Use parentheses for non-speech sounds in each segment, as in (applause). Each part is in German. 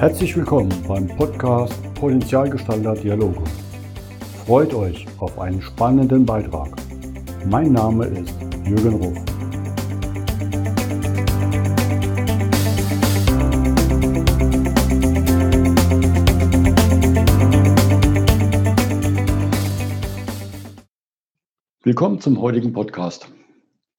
Herzlich willkommen beim Podcast Potenzialgestalter Dialoge. Freut euch auf einen spannenden Beitrag. Mein Name ist Jürgen Ruf. Willkommen zum heutigen Podcast.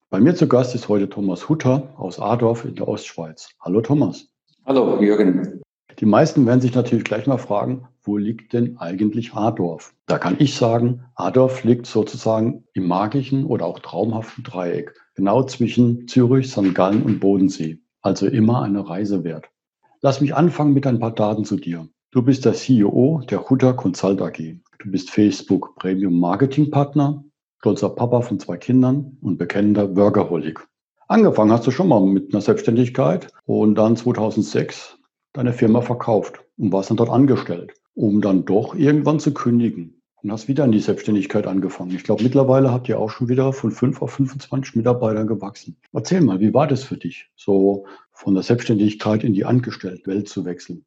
Bei mir zu Gast ist heute Thomas Hutter aus Adorf in der Ostschweiz. Hallo Thomas. Hallo Jürgen. Die meisten werden sich natürlich gleich mal fragen, wo liegt denn eigentlich Adorf? Da kann ich sagen, Adorf liegt sozusagen im magischen oder auch traumhaften Dreieck, genau zwischen Zürich, St. Gallen und Bodensee. Also immer eine Reise wert. Lass mich anfangen mit ein paar Daten zu dir. Du bist der CEO der Hutter Consult AG. Du bist Facebook Premium Marketing Partner, stolzer Papa von zwei Kindern und bekennender Workaholic. Angefangen hast du schon mal mit einer Selbstständigkeit und dann 2006 deine Firma verkauft und warst dann dort angestellt, um dann doch irgendwann zu kündigen und hast wieder in die Selbstständigkeit angefangen. Ich glaube, mittlerweile habt ihr auch schon wieder von 5 auf 25 Mitarbeitern gewachsen. Erzähl mal, wie war das für dich, so von der Selbstständigkeit in die Angestelltenwelt zu wechseln?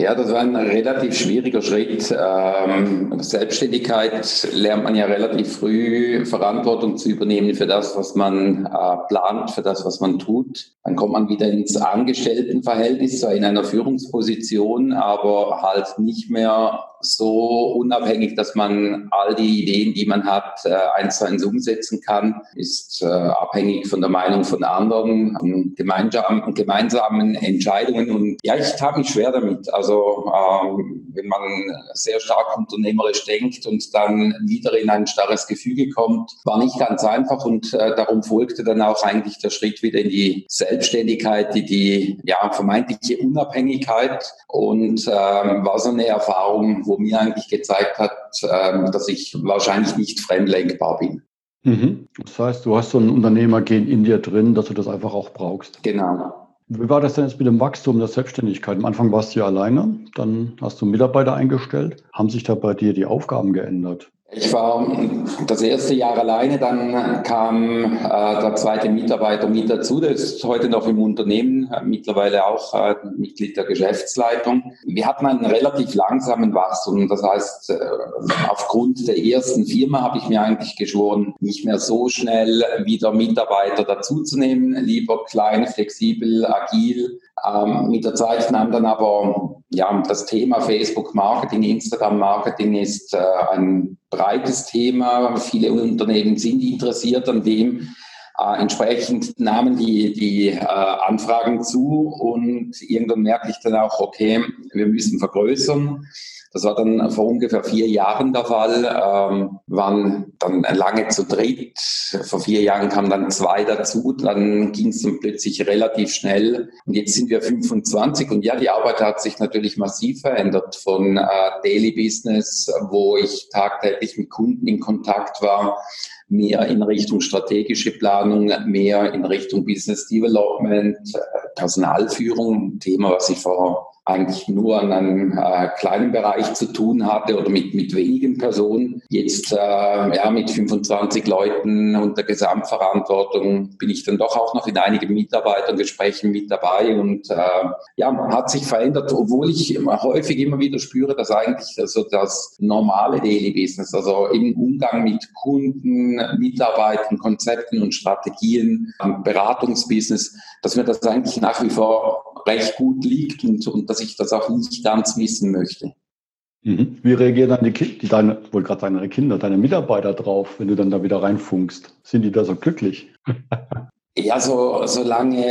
Ja, das war ein relativ schwieriger Schritt. Ähm, Selbstständigkeit lernt man ja relativ früh, Verantwortung zu übernehmen für das, was man äh, plant, für das, was man tut. Dann kommt man wieder ins Angestelltenverhältnis, zwar in einer Führungsposition, aber halt nicht mehr so unabhängig, dass man all die Ideen, die man hat, eins zu eins umsetzen kann, ist äh, abhängig von der Meinung von anderen, gemeinsamen, gemeinsamen Entscheidungen. Und ja, ich tat mich schwer damit. Also ähm, wenn man sehr stark unternehmerisch denkt und dann wieder in ein starres Gefüge kommt, war nicht ganz einfach und äh, darum folgte dann auch eigentlich der Schritt wieder in die Selbstständigkeit, die, die ja, vermeintliche Unabhängigkeit und ähm, war so eine Erfahrung, wo mir eigentlich gezeigt hat, ähm, dass ich wahrscheinlich nicht fremdlenkbar bin. Mhm. Das heißt, du hast so ein Unternehmergehen in dir drin, dass du das einfach auch brauchst. Genau. Wie war das denn jetzt mit dem Wachstum der Selbstständigkeit? Am Anfang warst du ja alleine, dann hast du Mitarbeiter eingestellt. Haben sich da bei dir die Aufgaben geändert? Ich war das erste Jahr alleine, dann kam äh, der zweite Mitarbeiter mit dazu, der ist heute noch im Unternehmen, äh, mittlerweile auch äh, Mitglied der Geschäftsleitung. Wir hatten einen relativ langsamen Wachstum, das heißt, äh, aufgrund der ersten Firma habe ich mir eigentlich geschworen, nicht mehr so schnell wieder Mitarbeiter dazuzunehmen, lieber klein, flexibel, agil. Ähm, mit der Zeit nahm dann aber ja, das Thema Facebook Marketing, Instagram Marketing ist äh, ein breites Thema. Viele Unternehmen sind interessiert an dem. Äh, entsprechend nahmen die, die äh, Anfragen zu und irgendwann merke ich dann auch, okay, wir müssen vergrößern. Das war dann vor ungefähr vier Jahren der Fall. Ähm, waren dann lange zu dritt. Vor vier Jahren kamen dann zwei dazu. Dann ging es dann plötzlich relativ schnell. Und jetzt sind wir 25. Und ja, die Arbeit hat sich natürlich massiv verändert von äh, Daily Business, wo ich tagtäglich mit Kunden in Kontakt war, mehr in Richtung strategische Planung, mehr in Richtung Business Development, äh, Personalführung, Thema, was ich vor eigentlich nur an einem äh, kleinen Bereich zu tun hatte oder mit, mit wenigen Personen. Jetzt äh, ja, mit 25 Leuten und der Gesamtverantwortung bin ich dann doch auch noch in einigen Mitarbeitergesprächen mit dabei und äh, ja, hat sich verändert, obwohl ich immer, häufig immer wieder spüre, dass eigentlich also das normale Daily Business, also im Umgang mit Kunden, Mitarbeitern, Konzepten und Strategien, Beratungsbusiness, dass mir das eigentlich nach wie vor recht gut liegt und, und dass ich das auch nicht ganz missen möchte. Mhm. Wie reagieren dann die Kinder, deine, wohl gerade deine Kinder, deine Mitarbeiter drauf, wenn du dann da wieder reinfunkst? Sind die da so glücklich? (laughs) Ja, so, solange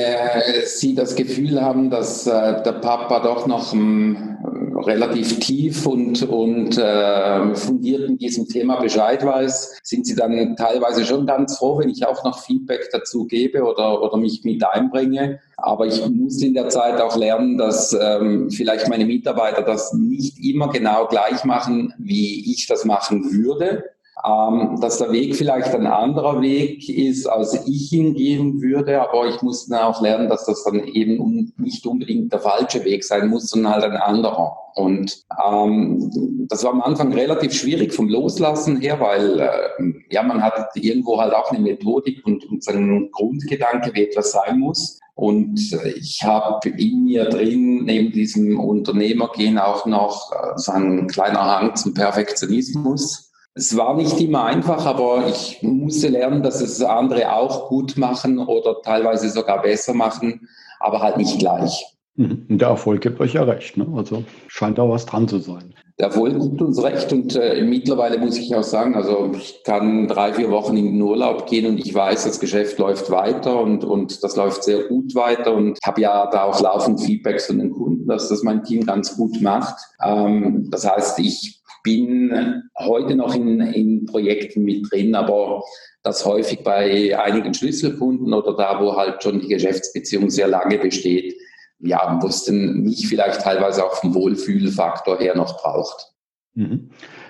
sie das Gefühl haben, dass äh, der Papa doch noch ähm, relativ tief und, und äh, fundiert in diesem Thema Bescheid weiß, sind sie dann teilweise schon ganz froh, wenn ich auch noch Feedback dazu gebe oder, oder mich mit einbringe. Aber ich muss in der Zeit auch lernen, dass ähm, vielleicht meine Mitarbeiter das nicht immer genau gleich machen, wie ich das machen würde ähm, dass der Weg vielleicht ein anderer Weg ist, als ich ihn gehen würde, aber ich muss dann auch lernen, dass das dann eben nicht unbedingt der falsche Weg sein muss, sondern halt ein anderer. Und ähm, das war am Anfang relativ schwierig vom Loslassen her, weil äh, ja man hat irgendwo halt auch eine Methodik und, und so einen Grundgedanke, wie etwas sein muss. Und ich habe in mir drin, neben diesem Unternehmergehen, auch noch äh, so einen kleinen Hang zum Perfektionismus. Es war nicht immer einfach, aber ich musste lernen, dass es andere auch gut machen oder teilweise sogar besser machen, aber halt nicht gleich. Mhm. Der Erfolg gibt euch ja recht. Ne? Also scheint da was dran zu sein. Der Erfolg gibt uns recht und äh, mittlerweile muss ich auch sagen, also ich kann drei, vier Wochen in den Urlaub gehen und ich weiß, das Geschäft läuft weiter und, und das läuft sehr gut weiter und habe ja da auch laufend Feedbacks von den Kunden, dass das mein Team ganz gut macht. Ähm, das heißt, ich bin heute noch in, in Projekten mit drin, aber das häufig bei einigen Schlüsselkunden oder da, wo halt schon die Geschäftsbeziehung sehr lange besteht, ja, wo es denn mich vielleicht teilweise auch vom Wohlfühlfaktor her noch braucht. Mhm.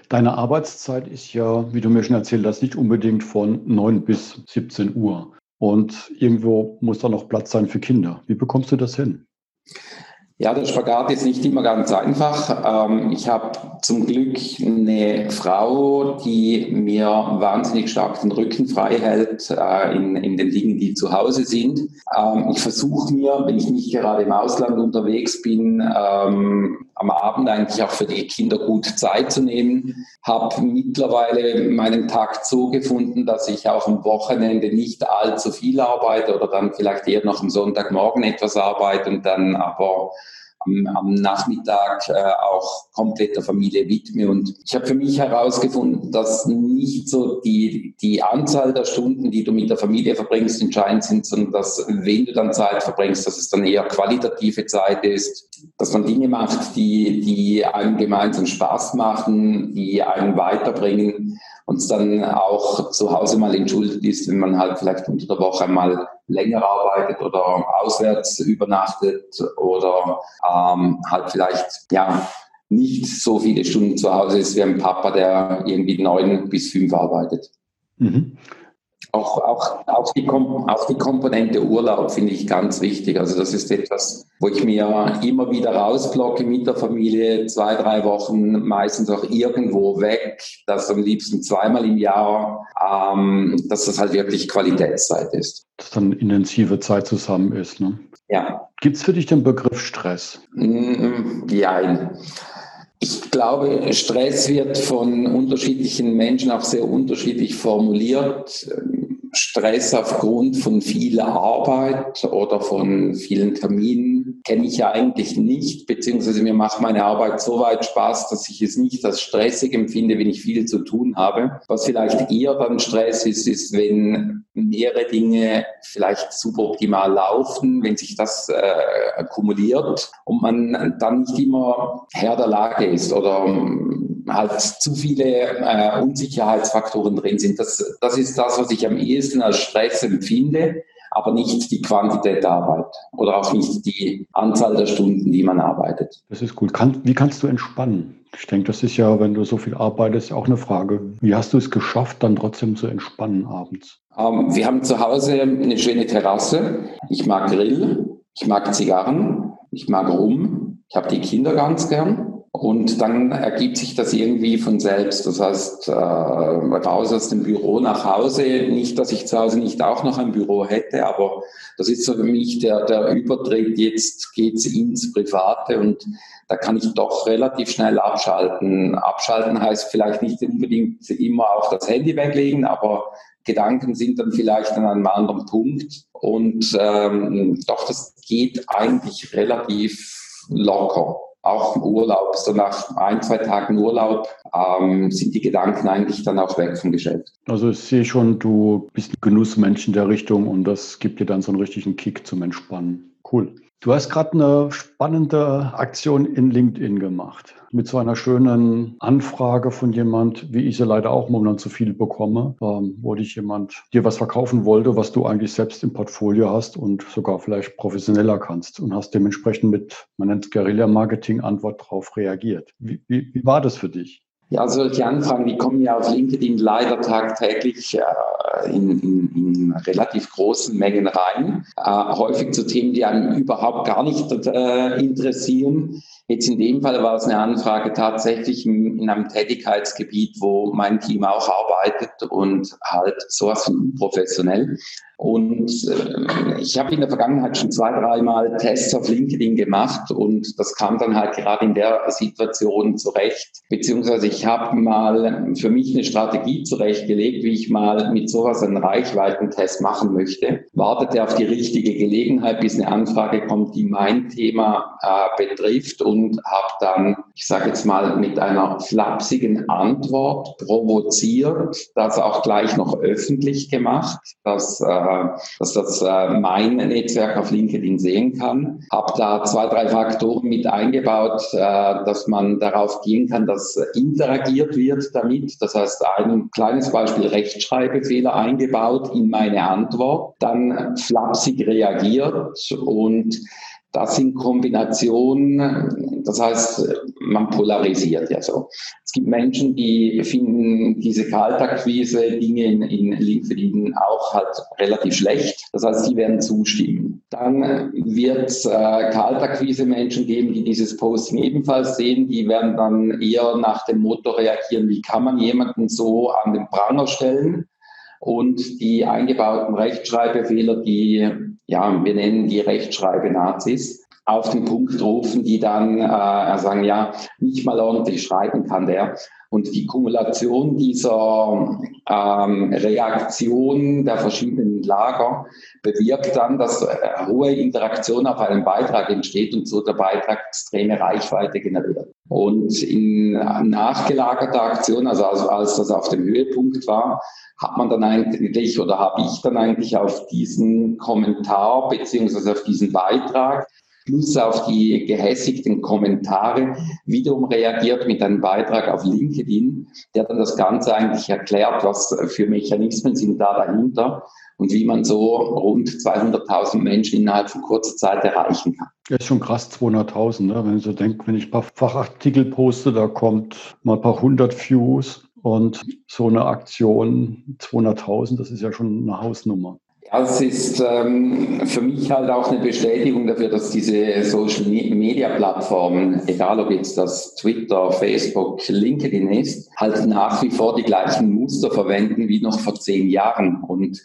Deine Arbeitszeit ist ja, wie du mir schon erzählt hast, nicht unbedingt von 9 bis 17 Uhr. Und irgendwo muss da noch Platz sein für Kinder. Wie bekommst du das hin? Ja, der Spagat ist nicht immer ganz einfach. Ähm, ich habe zum Glück eine Frau, die mir wahnsinnig stark den Rücken frei hält äh, in, in den Dingen, die zu Hause sind. Ähm, ich versuche mir, wenn ich nicht gerade im Ausland unterwegs bin, ähm, am Abend eigentlich auch für die Kinder gut Zeit zu nehmen. Habe mittlerweile meinen Takt so gefunden, dass ich auch am Wochenende nicht allzu viel arbeite oder dann vielleicht eher noch am Sonntagmorgen etwas arbeite und dann aber am, am Nachmittag äh, auch komplett der Familie widme. Und ich habe für mich herausgefunden, dass nicht so die, die Anzahl der Stunden, die du mit der Familie verbringst, entscheidend sind, sondern dass, wenn du dann Zeit verbringst, dass es dann eher qualitative Zeit ist, dass man Dinge macht, die, die einem gemeinsam Spaß machen, die einen weiterbringen und dann auch zu Hause mal entschuldigt ist, wenn man halt vielleicht unter der Woche mal länger arbeitet oder auswärts übernachtet oder ähm, halt vielleicht ja nicht so viele Stunden zu Hause ist wie ein Papa, der irgendwie neun bis fünf arbeitet. Mhm. Auch, auch, auch, die, auch die Komponente Urlaub finde ich ganz wichtig. Also das ist etwas, wo ich mir immer wieder rausblocke mit der Familie, zwei, drei Wochen, meistens auch irgendwo weg, das am liebsten zweimal im Jahr, ähm, dass das halt wirklich Qualitätszeit ist. Dass dann intensive Zeit zusammen ist. Ne? Ja. Gibt es für dich den Begriff Stress? Mm, ja. Ich glaube, Stress wird von unterschiedlichen Menschen auch sehr unterschiedlich formuliert. Stress aufgrund von viel Arbeit oder von vielen Terminen kenne ich ja eigentlich nicht, beziehungsweise mir macht meine Arbeit so weit Spaß, dass ich es nicht als stressig empfinde, wenn ich viel zu tun habe. Was vielleicht eher dann Stress ist, ist, wenn mehrere Dinge vielleicht suboptimal laufen, wenn sich das äh, akkumuliert und man dann nicht immer Herr der Lage ist oder halt zu viele äh, Unsicherheitsfaktoren drin sind. Das, das ist das, was ich am ehesten als Stress empfinde, aber nicht die Quantität der Arbeit oder auch nicht die Anzahl der Stunden, die man arbeitet. Das ist gut. Kann, wie kannst du entspannen? Ich denke, das ist ja, wenn du so viel arbeitest, auch eine Frage. Wie hast du es geschafft, dann trotzdem zu entspannen abends? Ähm, wir haben zu Hause eine schöne Terrasse. Ich mag Grill, ich mag Zigarren, ich mag Rum, ich habe die Kinder ganz gern. Und dann ergibt sich das irgendwie von selbst. Das heißt, äh, raus aus dem Büro nach Hause. Nicht, dass ich zu Hause nicht auch noch ein Büro hätte, aber das ist so für mich der, der Übertritt. Jetzt geht's ins Private und da kann ich doch relativ schnell abschalten. Abschalten heißt vielleicht nicht unbedingt immer auch das Handy weglegen, aber Gedanken sind dann vielleicht an einem anderen Punkt. Und ähm, doch, das geht eigentlich relativ locker auch im Urlaub, so nach ein, zwei Tagen Urlaub, ähm, sind die Gedanken eigentlich dann auch weg vom Geschäft. Also ich sehe schon, du bist ein Genussmensch in der Richtung und das gibt dir dann so einen richtigen Kick zum Entspannen. Cool. Du hast gerade eine spannende Aktion in LinkedIn gemacht. Mit so einer schönen Anfrage von jemand, wie ich sie leider auch momentan zu viel bekomme, ähm, wo dich jemand dir was verkaufen wollte, was du eigentlich selbst im Portfolio hast und sogar vielleicht professioneller kannst und hast dementsprechend mit, man nennt es Guerilla-Marketing, Antwort darauf reagiert. Wie, wie, wie war das für dich? Ja, solche Anfragen, die kommen ja auf LinkedIn leider tagtäglich äh, in, in, in, relativ großen Mengen rein. Äh, häufig zu Themen, die einem überhaupt gar nicht äh, interessieren. Jetzt in dem Fall war es eine Anfrage tatsächlich in einem Tätigkeitsgebiet, wo mein Team auch arbeitet und halt sowas von professionell. Und äh, ich habe in der Vergangenheit schon zwei, dreimal Tests auf LinkedIn gemacht und das kam dann halt gerade in der Situation zurecht. Beziehungsweise ich habe mal für mich eine Strategie zurechtgelegt, wie ich mal mit sowas einen Reichweitentest machen möchte. Wartete auf die richtige Gelegenheit, bis eine Anfrage kommt, die mein Thema äh, betrifft und habe dann, ich sage jetzt mal, mit einer flapsigen Antwort provoziert, das auch gleich noch öffentlich gemacht, dass äh, dass das äh, mein Netzwerk auf LinkedIn sehen kann. Habe da zwei, drei Faktoren mit eingebaut, äh, dass man darauf gehen kann, dass interagiert wird damit. Das heißt, ein kleines Beispiel Rechtschreibfehler eingebaut in meine Antwort, dann flapsig reagiert und das in Kombination, das heißt, man polarisiert ja so. Es gibt Menschen, die finden diese Kaltakquise Dinge in, in LinkedIn auch halt relativ schlecht. Das heißt, die werden zustimmen. Dann wird es äh, Kaltakquise Menschen geben, die dieses Posting ebenfalls sehen. Die werden dann eher nach dem Motto reagieren, wie kann man jemanden so an den Pranger stellen? Und die eingebauten Rechtschreibfehler, die ja, wir nennen die Rechtschreibe-Nazis, auf den Punkt rufen, die dann äh, sagen, ja, nicht mal ordentlich schreiben kann der. Und die Kumulation dieser ähm, Reaktion der verschiedenen Lager bewirkt dann, dass äh, hohe Interaktion auf einem Beitrag entsteht und so der Beitrag extreme Reichweite generiert. Und in nachgelagerter Aktion, also als, als das auf dem Höhepunkt war, hat man dann eigentlich oder habe ich dann eigentlich auf diesen Kommentar beziehungsweise auf diesen Beitrag plus auf die gehässigten Kommentare wiederum reagiert mit einem Beitrag auf LinkedIn, der dann das Ganze eigentlich erklärt, was für Mechanismen sind da dahinter und wie man so rund 200.000 Menschen innerhalb von kurzer Zeit erreichen kann. Das ist schon krass, 200.000. Ne? Wenn ich so denke, wenn ich ein paar Fachartikel poste, da kommt mal ein paar hundert Views und so eine Aktion 200.000, das ist ja schon eine Hausnummer. Ja, es ist ähm, für mich halt auch eine Bestätigung dafür, dass diese Social Media Plattformen, egal ob jetzt das Twitter, Facebook, LinkedIn ist, halt nach wie vor die gleichen Muster verwenden wie noch vor zehn Jahren. Und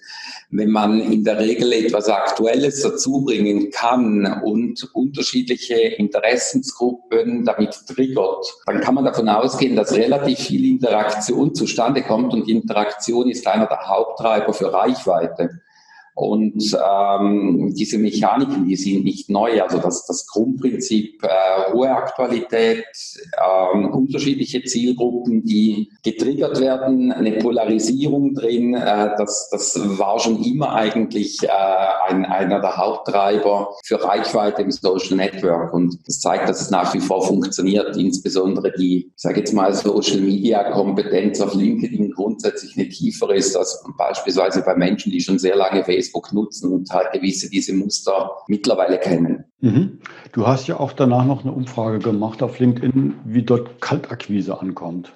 wenn man in der Regel etwas Aktuelles dazu bringen kann und unterschiedliche Interessensgruppen damit triggert, dann kann man davon ausgehen, dass relativ viel Interaktion zustande kommt und Interaktion ist einer der Haupttreiber für Reichweite. Und ähm, diese Mechaniken, die sind nicht neu. Also das, das Grundprinzip äh, hohe Aktualität, ähm, unterschiedliche Zielgruppen, die getriggert werden, eine Polarisierung drin, äh, das, das war schon immer eigentlich äh, ein, einer der Haupttreiber für Reichweite im Social Network. Und das zeigt, dass es nach wie vor funktioniert. Insbesondere die, ich sage jetzt mal, Social Media Kompetenz auf LinkedIn grundsätzlich eine tiefere ist als beispielsweise bei Menschen, die schon sehr lange Facebook nutzen und halt gewisse diese Muster mittlerweile kennen. Mhm. Du hast ja auch danach noch eine Umfrage gemacht auf LinkedIn, wie dort Kaltakquise ankommt.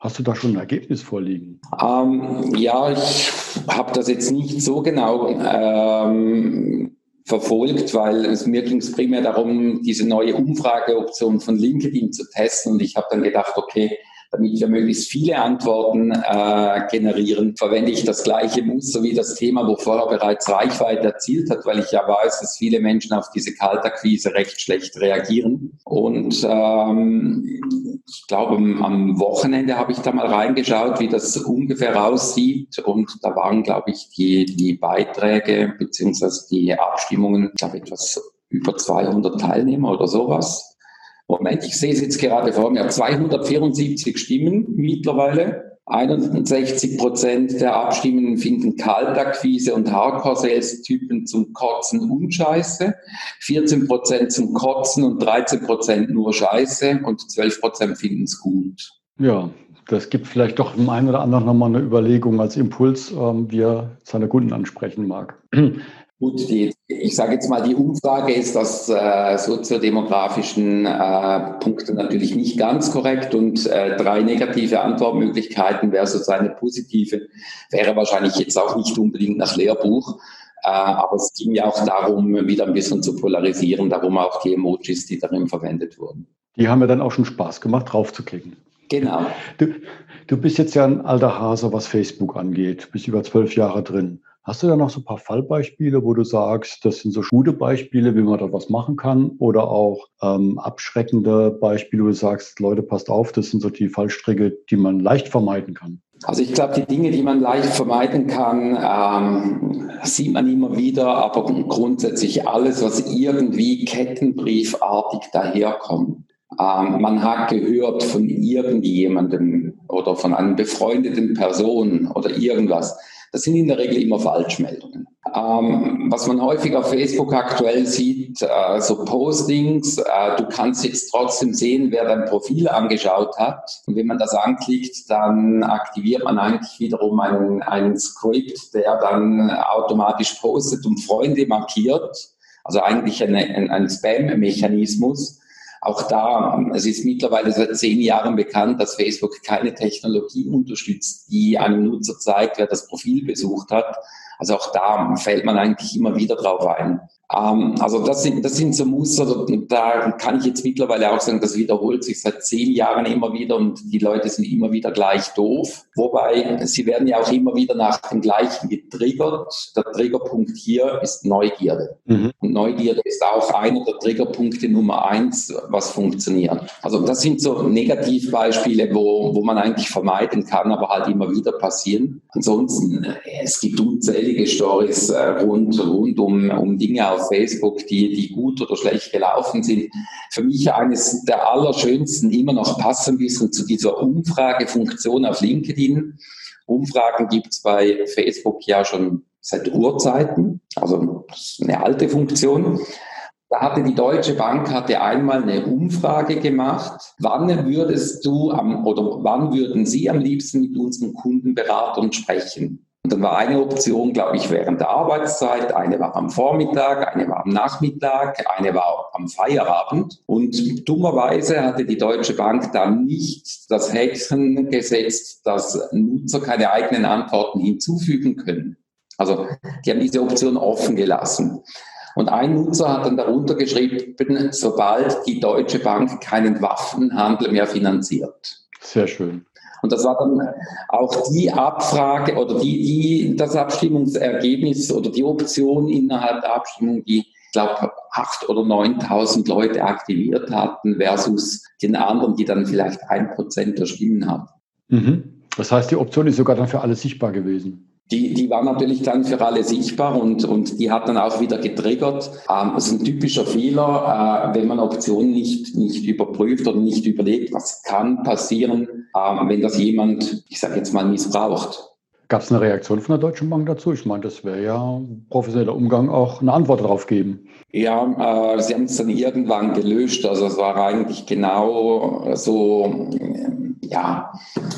Hast du da schon ein Ergebnis vorliegen? Ähm, ja, ich habe das jetzt nicht so genau ähm, verfolgt, weil es mir ging es primär darum, diese neue Umfrageoption von LinkedIn zu testen. Und ich habe dann gedacht, okay, damit wir möglichst viele Antworten äh, generieren, verwende ich das gleiche Muster wie das Thema, wo vorher bereits Reichweite erzielt hat, weil ich ja weiß, dass viele Menschen auf diese Kaltakquise recht schlecht reagieren. Und ähm, ich glaube, am Wochenende habe ich da mal reingeschaut, wie das ungefähr aussieht. Und da waren, glaube ich, die, die Beiträge beziehungsweise die Abstimmungen, ich glaube, etwas über 200 Teilnehmer oder sowas. Moment, ich sehe es jetzt gerade vor mir, 274 Stimmen mittlerweile. 61 Prozent der Abstimmenden finden Kaltakquise und Hardcore-Sales-Typen zum Kotzen und Scheiße. 14 Prozent zum Kotzen und 13 Prozent nur Scheiße und 12 Prozent finden es gut. Ja, das gibt vielleicht doch dem einen oder anderen nochmal eine Überlegung als Impuls, ähm, wie er seine Kunden ansprechen mag. Gut, die, ich sage jetzt mal, die Umfrage ist aus äh, soziodemografischen äh, Punkten natürlich nicht ganz korrekt und äh, drei negative Antwortmöglichkeiten versus eine positive wäre wahrscheinlich jetzt auch nicht unbedingt nach Lehrbuch. Äh, aber es ging ja auch darum, wieder ein bisschen zu polarisieren, darum auch die Emojis, die darin verwendet wurden. Die haben ja dann auch schon Spaß gemacht, draufzuklicken. Genau. Du, du bist jetzt ja ein alter Hase, was Facebook angeht, bist über zwölf Jahre drin. Hast du da noch so ein paar Fallbeispiele, wo du sagst, das sind so gute Beispiele, wie man da was machen kann? Oder auch ähm, abschreckende Beispiele, wo du sagst, Leute, passt auf, das sind so die Fallstricke, die man leicht vermeiden kann? Also ich glaube, die Dinge, die man leicht vermeiden kann, ähm, sieht man immer wieder, aber grundsätzlich alles, was irgendwie kettenbriefartig daherkommt. Ähm, man hat gehört von irgendjemandem oder von einer befreundeten Person oder irgendwas das sind in der Regel immer Falschmeldungen. Ähm, was man häufig auf Facebook aktuell sieht, äh, so Postings, äh, du kannst jetzt trotzdem sehen, wer dein Profil angeschaut hat. Und wenn man das anklickt, dann aktiviert man eigentlich wiederum einen, einen Script, der dann automatisch postet und Freunde markiert. Also eigentlich eine, ein, ein Spam-Mechanismus auch da, es ist mittlerweile seit zehn Jahren bekannt, dass Facebook keine Technologie unterstützt, die einem Nutzer zeigt, wer das Profil besucht hat. Also auch da fällt man eigentlich immer wieder drauf ein. Ähm, also das sind, das sind so Muster, da kann ich jetzt mittlerweile auch sagen, das wiederholt sich seit zehn Jahren immer wieder und die Leute sind immer wieder gleich doof. Wobei, sie werden ja auch immer wieder nach dem gleichen getriggert. Der Triggerpunkt hier ist Neugierde. Mhm. Und Neugierde ist auch einer der Triggerpunkte Nummer eins, was funktioniert. Also das sind so Negativbeispiele, wo, wo man eigentlich vermeiden kann, aber halt immer wieder passieren. Ansonsten, es gibt unzählige Stories äh, rund, rund um, um Dinge auf Facebook, die, die gut oder schlecht gelaufen sind. Für mich eines der allerschönsten immer noch passen bisschen zu dieser Umfragefunktion auf LinkedIn. Umfragen gibt es bei Facebook ja schon seit Urzeiten, also eine alte Funktion. Da hatte die Deutsche Bank hatte einmal eine Umfrage gemacht. Wann würdest du am, oder wann würden Sie am liebsten mit unseren Kundenberatern sprechen? Und dann war eine Option, glaube ich, während der Arbeitszeit, eine war am Vormittag, eine war am Nachmittag, eine war am Feierabend. Und dummerweise hatte die Deutsche Bank dann nicht das Häkchen gesetzt, dass Nutzer keine eigenen Antworten hinzufügen können. Also die haben diese Option offen gelassen. Und ein Nutzer hat dann darunter geschrieben, sobald die Deutsche Bank keinen Waffenhandel mehr finanziert. Sehr schön. Und das war dann auch die Abfrage oder die, die, das Abstimmungsergebnis oder die Option innerhalb der Abstimmung, die, ich glaube, 8.000 oder 9.000 Leute aktiviert hatten versus den anderen, die dann vielleicht ein Prozent der Stimmen hatten. Mhm. Das heißt, die Option ist sogar dann für alle sichtbar gewesen. Die, die war natürlich dann für alle sichtbar und, und die hat dann auch wieder getriggert. Ähm, das ist ein typischer Fehler, äh, wenn man Optionen nicht, nicht überprüft oder nicht überlegt, was kann passieren, ähm, wenn das jemand, ich sage jetzt mal, missbraucht. Gab es eine Reaktion von der Deutschen Bank dazu? Ich meine, das wäre ja professioneller Umgang auch eine Antwort darauf geben. Ja, äh, sie haben es dann irgendwann gelöscht. Also es war eigentlich genau so ja,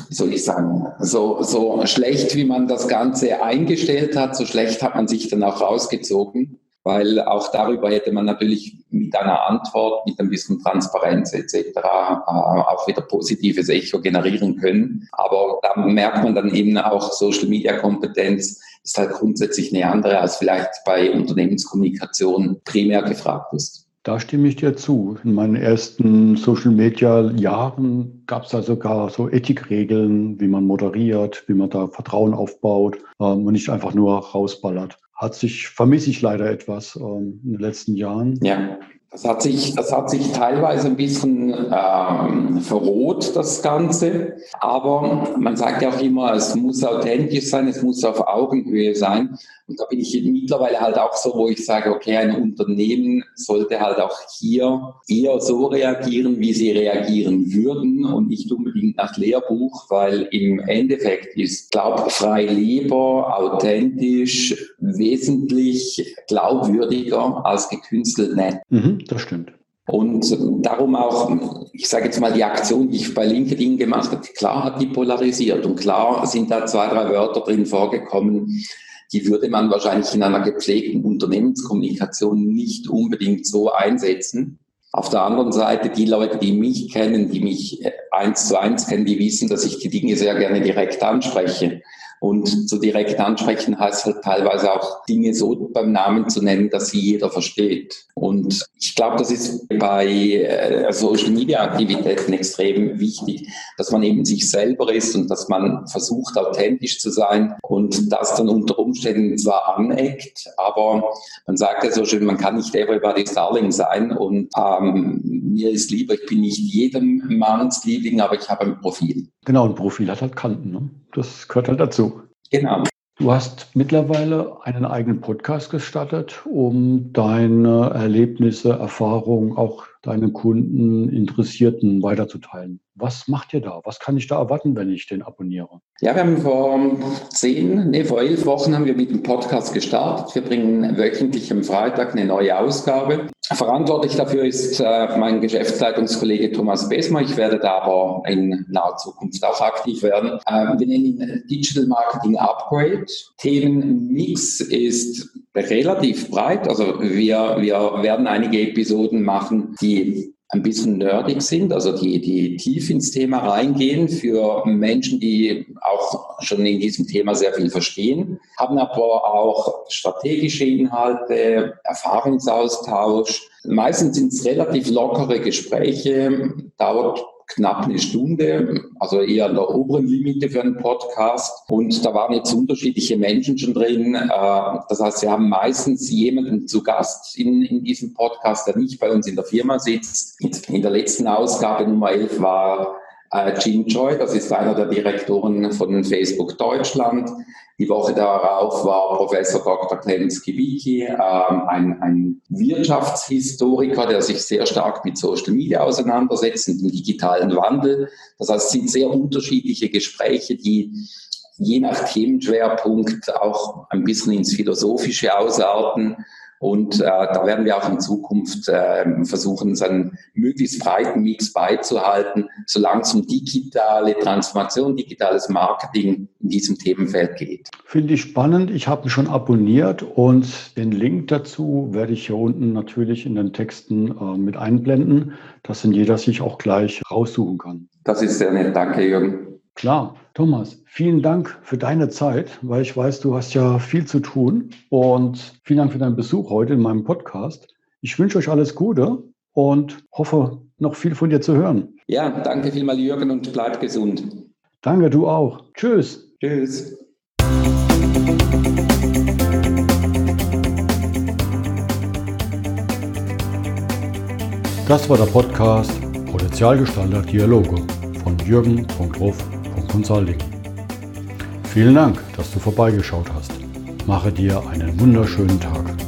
wie soll ich sagen, so, so schlecht, wie man das Ganze eingestellt hat, so schlecht hat man sich dann auch rausgezogen, weil auch darüber hätte man natürlich mit einer Antwort, mit ein bisschen Transparenz etc. Äh, auch wieder positives Echo generieren können. Aber da merkt man dann eben auch Social Media Kompetenz ist halt grundsätzlich eine andere, als vielleicht bei Unternehmenskommunikation primär gefragt ist. Da stimme ich dir zu. In meinen ersten Social-Media-Jahren gab es da sogar so Ethikregeln, wie man moderiert, wie man da Vertrauen aufbaut ähm, und nicht einfach nur rausballert. Hat sich, vermisse ich leider etwas ähm, in den letzten Jahren. Ja. Das hat sich, das hat sich teilweise ein bisschen ähm, verroht, das Ganze. Aber man sagt ja auch immer, es muss authentisch sein, es muss auf Augenhöhe sein. Und da bin ich mittlerweile halt auch so, wo ich sage, okay, ein Unternehmen sollte halt auch hier eher so reagieren, wie sie reagieren würden und nicht unbedingt nach Lehrbuch, weil im Endeffekt ist glaubfrei lieber, authentisch, wesentlich glaubwürdiger als gekünstelt nett. Mhm das stimmt. Und darum auch, ich sage jetzt mal, die Aktion, die ich bei LinkedIn gemacht habe, klar hat die polarisiert und klar sind da zwei, drei Wörter drin vorgekommen, die würde man wahrscheinlich in einer gepflegten Unternehmenskommunikation nicht unbedingt so einsetzen. Auf der anderen Seite, die Leute, die mich kennen, die mich eins zu eins kennen, die wissen, dass ich die Dinge sehr gerne direkt anspreche. Und so direkt ansprechen heißt halt teilweise auch Dinge so beim Namen zu nennen, dass sie jeder versteht. Und ich glaube, das ist bei äh, Social Media Aktivitäten extrem wichtig, dass man eben sich selber ist und dass man versucht, authentisch zu sein und das dann unter Umständen zwar aneckt, aber man sagt ja so schön, man kann nicht everybody's darling sein und ähm, mir ist lieber, ich bin nicht jedem Manns Liebling, aber ich habe ein Profil. Genau, ein Profil hat halt Kanten. Ne? Das gehört halt dazu. Genau. Du hast mittlerweile einen eigenen Podcast gestartet, um deine Erlebnisse, Erfahrungen, auch deine Kunden, Interessierten weiterzuteilen. Was macht ihr da? Was kann ich da erwarten, wenn ich den abonniere? Ja, wir haben vor zehn, nee, vor elf Wochen haben wir mit dem Podcast gestartet. Wir bringen wöchentlich am Freitag eine neue Ausgabe. Verantwortlich dafür ist äh, mein Geschäftsleitungskollege Thomas Besmer. Ich werde da aber in naher Zukunft auch aktiv werden. Ähm, wir nennen ihn Digital Marketing Upgrade. Themenmix ist relativ breit. Also wir, wir werden einige Episoden machen, die ein bisschen nerdig sind, also die, die tief ins Thema reingehen für Menschen, die auch schon in diesem Thema sehr viel verstehen, haben aber auch strategische Inhalte, Erfahrungsaustausch. Meistens sind es relativ lockere Gespräche, dauert knapp eine Stunde, also eher an der oberen Limite für einen Podcast. Und da waren jetzt unterschiedliche Menschen schon drin. Äh, das heißt, wir haben meistens jemanden zu Gast in, in diesem Podcast, der nicht bei uns in der Firma sitzt. In der letzten Ausgabe Nummer 11 war äh, Jim Choi, das ist einer der Direktoren von Facebook Deutschland. Die Woche darauf war Professor Dr. Clemens Kiwicki, ähm, ein, ein Wirtschaftshistoriker, der sich sehr stark mit Social Media auseinandersetzt und dem digitalen Wandel. Das heißt, es sind sehr unterschiedliche Gespräche, die je nach Themenschwerpunkt auch ein bisschen ins Philosophische ausarten. Und äh, da werden wir auch in Zukunft äh, versuchen, uns einen möglichst breiten Mix beizuhalten, solange es um digitale Transformation, digitales Marketing in diesem Themenfeld geht. Finde ich spannend. Ich habe ihn schon abonniert und den Link dazu werde ich hier unten natürlich in den Texten äh, mit einblenden, dass dann jeder sich auch gleich raussuchen kann. Das ist sehr nett. Danke, Jürgen. Klar, Thomas, vielen Dank für deine Zeit, weil ich weiß, du hast ja viel zu tun. Und vielen Dank für deinen Besuch heute in meinem Podcast. Ich wünsche euch alles Gute und hoffe, noch viel von dir zu hören. Ja, danke vielmals, Jürgen, und bleib gesund. Danke, du auch. Tschüss. Tschüss. Das war der Podcast Potenzialgestalter Dialoge von Jürgen.ruff Consulting. Vielen Dank, dass du vorbeigeschaut hast. Mache dir einen wunderschönen Tag.